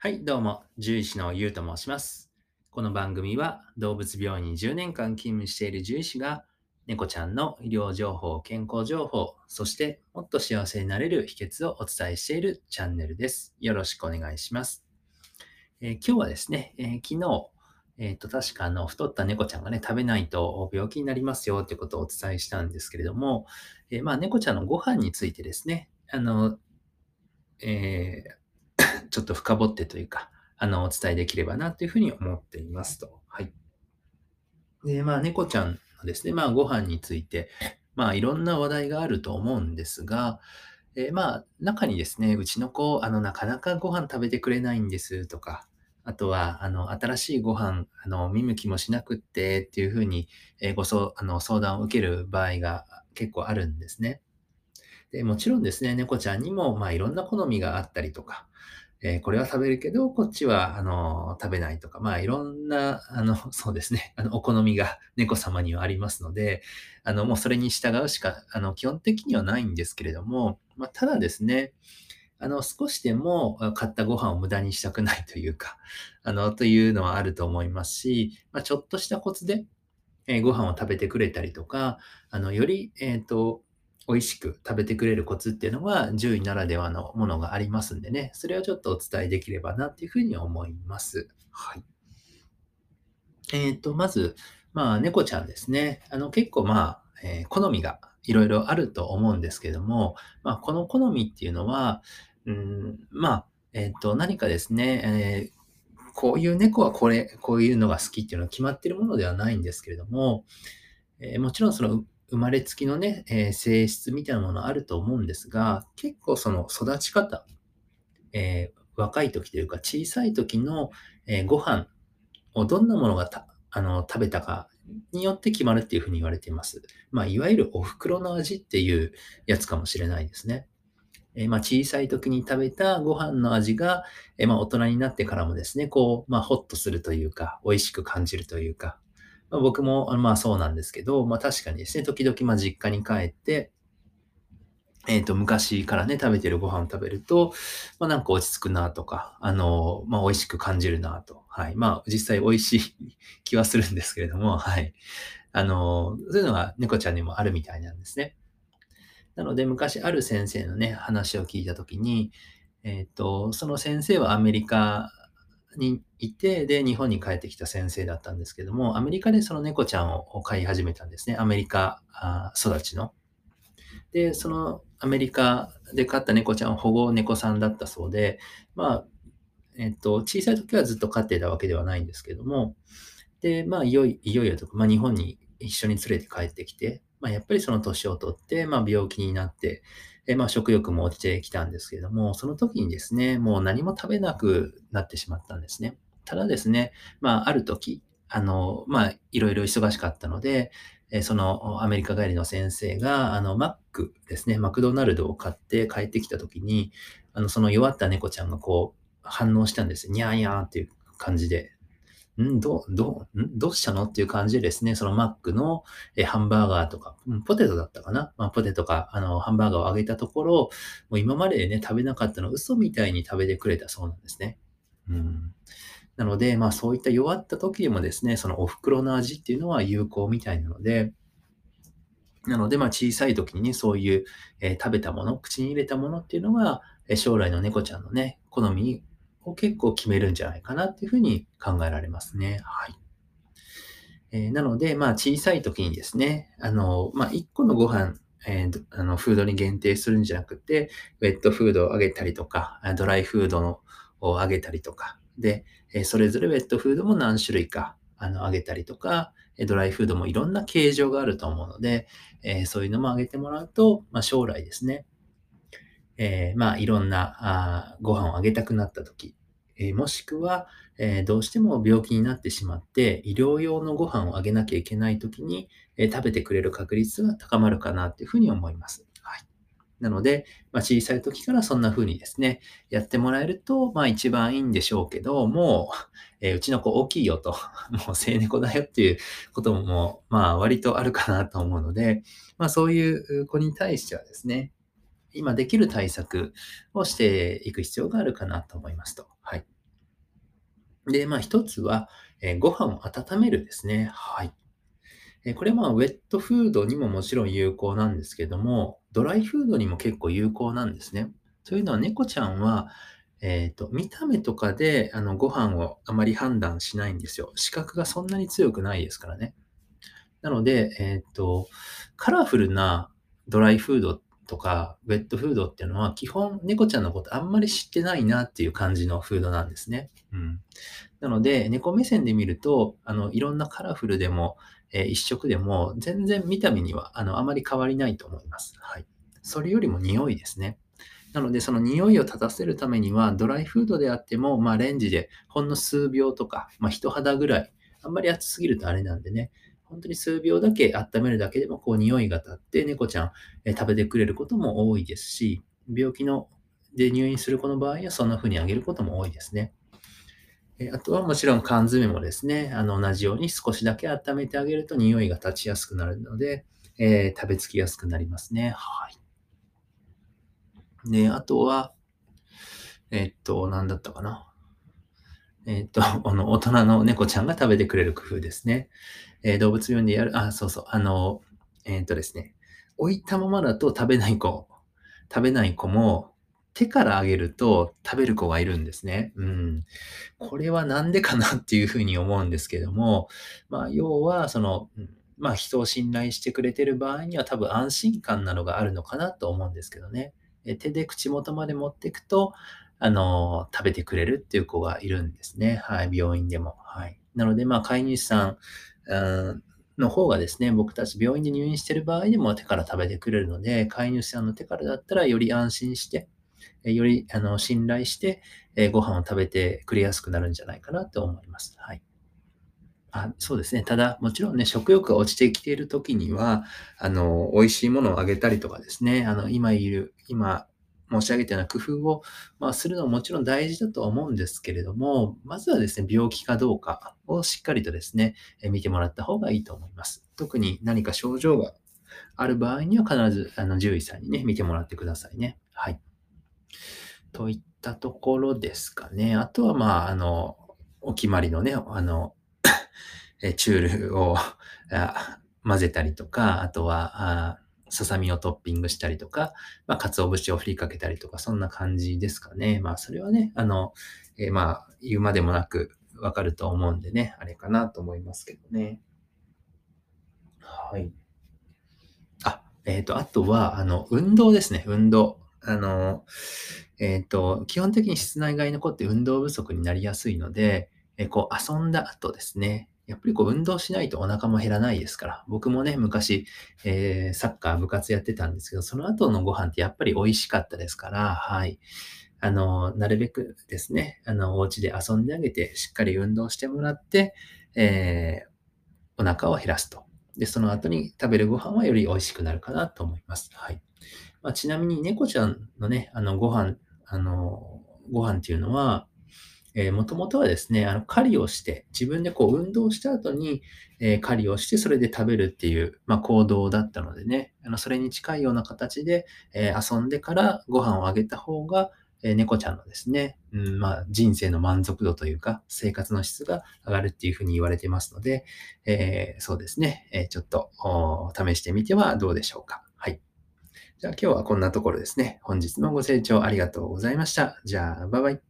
はい、どうも、獣医師のゆうと申します。この番組は動物病院に10年間勤務している獣医師が猫ちゃんの医療情報、健康情報、そしてもっと幸せになれる秘訣をお伝えしているチャンネルです。よろしくお願いします。えー、今日はですね、えー、昨日、えっ、ー、と、確かあの、太った猫ちゃんがね、食べないと病気になりますよってことをお伝えしたんですけれども、えまあ、猫ちゃんのご飯についてですね、あの、えー、ちょっと深掘ってというか、あの、お伝えできればなというふうに思っていますと。はい。で、まあ、猫ちゃんのですね、まあ、ご飯について、まあ、いろんな話題があると思うんですが、えー、まあ、中にですね、うちの子、あの、なかなかご飯食べてくれないんですとか、あとは、あの、新しいご飯、あの、見向きもしなくってっていうふうに、えー、ごそあの相談を受ける場合が結構あるんですね。でもちろんですね、猫ちゃんにも、まあ、いろんな好みがあったりとか、えー、これは食べるけど、こっちは、あの、食べないとか、まあ、いろんな、あの、そうですね、あの、お好みが猫様にはありますので、あの、もうそれに従うしか、あの、基本的にはないんですけれども、まあ、ただですね、あの、少しでも買ったご飯を無駄にしたくないというか、あの、というのはあると思いますし、まあ、ちょっとしたコツで、えー、ご飯を食べてくれたりとか、あの、より、えっ、ー、と、美味しく食べてくれるコツっていうのは獣医ならではのものがありますんでね、それをちょっとお伝えできればなっていうふうに思います。はい。えっ、ー、と、まず、まあ、猫ちゃんですね。あの、結構まあ、えー、好みがいろいろあると思うんですけども、まあ、この好みっていうのは、うん、まあ、えっ、ー、と、何かですね、えー、こういう猫はこれ、こういうのが好きっていうのは決まってるものではないんですけれども、えー、もちろんその生まれつきのね、えー、性質みたいなものあると思うんですが、結構その育ち方、えー、若い時というか小さい時の、えー、ご飯をどんなものがあの食べたかによって決まるっていうふうに言われています。まあ、いわゆるお袋の味っていうやつかもしれないですね。えー、まあ、小さい時に食べたご飯の味が、えー、まあ、大人になってからもですね、こう、まあ、ホッとするというか、美味しく感じるというか、まあ、僕も、まあそうなんですけど、まあ確かにですね、時々まあ実家に帰って、えっ、ー、と、昔からね、食べてるご飯を食べると、まあなんか落ち着くなとか、あの、まあ美味しく感じるなと。はい。まあ実際美味しい 気はするんですけれども、はい。あの、そういうのが猫ちゃんにもあるみたいなんですね。なので、昔ある先生のね、話を聞いたときに、えっ、ー、と、その先生はアメリカにいて、で、日本に帰ってきた先生だったんですけども、アメリカでその猫ちゃんを飼い始めたんですね。アメリカ育ちの。で、そのアメリカで飼った猫ちゃんは保護猫さんだったそうで、まあ、えっと、小さい時はずっと飼っていたわけではないんですけども、で、まあ、いよいよとか、まあ、日本に一緒に連れて帰ってきて、まあ、やっぱりその年を取って、まあ、病気になって、えまあ、食欲も落ちてきたんですけれども、その時にですね、もう何も食べなくなってしまったんですね。ただですね、まあ、ある時、あの、まあ、いろいろ忙しかったので、えそのアメリカ帰りの先生が、あの、マックですね、マクドナルドを買って帰ってきた時に、あの、その弱った猫ちゃんがこう、反応したんですにゃーにゃーっていう感じで。んどう、どう、んどうしたの？っていう感じでですね、そのマックのえハンバーガーとか、ポテトだったかな、まあ、ポテトか、あの、ハンバーガーをあげたところ、もう今までね、食べなかったの嘘みたいに食べてくれたそうなんですね。うん。なので、まあそういった弱った時でもですね、そのお袋の味っていうのは有効みたいなので、なので、まあ小さい時にね、そういう、えー、食べたもの、口に入れたものっていうのが、え将来の猫ちゃんのね、好みを結構決めるんじゃないかなっていうふうに考えられますね。はい。えー、なので、まあ、小さい時にですね、あの、まあ、1個のご飯、えー、あの、フードに限定するんじゃなくて、ウェットフードをあげたりとか、ドライフードのをあげたりとか、で、えそれぞれウェットフードも何種類か、あの、あげたりとか、ドライフードもいろんな形状があると思うので、えー、そういうのもあげてもらうと、まあ、将来ですね、えー、まあ、いろんなあご飯をあげたくなった時、えもしくは、えどうしても病気になってしまって、医療用のご飯をあげなきゃいけないときに、え食べてくれる確率が高まるかなっていうふうに思います。はい。なので、まあ、小さい時からそんな風にですね、やってもらえると、まあ一番いいんでしょうけど、もう、えー、うちの子大きいよと、もう生猫だよっていうことも、まあ割とあるかなと思うので、まあそういう子に対してはですね、今できる対策をしていく必要があるかなと思いますと。で、まあ一つは、えーご飯を温めるですね。はい。えーこれはまあウェットフードにももちろん有効なんですけども、ドライフードにも結構有効なんですね。というのは猫ちゃんは、えっと、見た目とかであのご飯をあまり判断しないんですよ。視覚がそんなに強くないですからね。なので、えっと、カラフルなドライフードっとか、ウェットフードっていうのは、基本、猫ちゃんのことあんまり知ってないなっていう感じのフードなんですね。うん。なので、猫目線で見ると、あの、いろんなカラフルでも、えー一色でも、全然見た目には、あの、あまり変わりないと思います。はい。それよりも匂いですね。なので、その匂いを立たせるためには、ドライフードであっても、まあ、レンジでほんの数秒とか、まあ、人肌ぐらい、あんまり熱すぎるとあれなんでね、本当に数秒だけ温めるだけでも、こう、匂いが立って、猫ちゃん、え食べてくれることも多いですし、病気ので入院する子の場合は、そんな風にあげることも多いですね。えあとはもちろん缶詰もですね、あの同じように少しだけ温めてあげると匂いが立ちやすくなるので、えー食べつきやすくなりますね。はい。で、あとは、えっと、何だったかな。えーと、あの、大人の猫ちゃんが食べてくれる工夫ですね。えー動物病院でやる、あ、そうそう、あの、えーっとですね、置いたままだと食べない子、食べない子も、手からあげると食べる子がいるんですね。うん。これはなんでかなっていうふうに思うんですけども、まあ、要は、その、まあ、人を信頼してくれてる場合には多分安心感なのがあるのかなと思うんですけどね。手で口元まで持っていくと、あの、食べてくれるっていう子がいるんですね。はい、病院でも。はい。なので、まあ、飼い主さん、の方がですね、僕たち病院で入院してる場合でも手から食べてくれるので、飼い主さんの手からだったらより安心して、よりあの信頼して、えご飯を食べてくれやすくなるんじゃないかなと思います。はい。あ、そうですね。ただ、もちろんね、食欲が落ちてきている時には、あの、美味しいものをあげたりとかですね、あの、今いる、今申し上げたような工夫を、まあ、するのはもちろん大事だとは思うんですけれども、まずはですね、病気かどうかをしっかりとですね、え見てもらった方がいいと思います。特に何か症状がある場合には必ず、あの、獣医さんにね、見てもらってくださいね。はい。といったところですかね。あとは、まあ、あの、お決まりのね、あの、えチュールを混ぜたりとか、あとは、あささみをトッピングしたりとか、まあ、鰹節を振りかけたりとか、そんな感じですかね。まあ、それはね、あの、えーまあ、言うまでもなくわかると思うんでね、あれかなと思いますけどね。はい。あ、えっ、と、あとは、あの、運動ですね、運動。あの、えっ、と、基本的に室内外の子って運動不足になりやすいので、えこう、遊んだ後ですね、やっぱりこう、運動しないとお腹も減らないですから、僕もね、昔、えーサッカー部活やってたんですけど、その後のご飯ってやっぱり美味しかったですから、はい。あの、なるべくですね、あの、お家で遊んであげて、しっかり運動してもらって、えーお腹を減らすと。で、その後に食べるご飯はより美味しくなるかなと思います。はい。まあ、ちなみに猫ちゃんのね、あの、ご飯、あの、ご飯っていうのは、えー、もともとはですね、あの、狩りをして、自分でこう、運動した後に、えー狩りをして、それで食べるっていう、まあ、行動だったのでね、あの、それに近いような形で、えー遊んでからご飯をあげた方が、え猫ちゃんのですね、うん、まあ、人生の満足度というか、生活の質が上がるっていうふうに言われてますので、えそうですね、えちょっと、お試してみてはどうでしょうか。はい。じゃあ今日はこんなところですね。本日もご清聴ありがとうございました。じゃあ、バイバイ。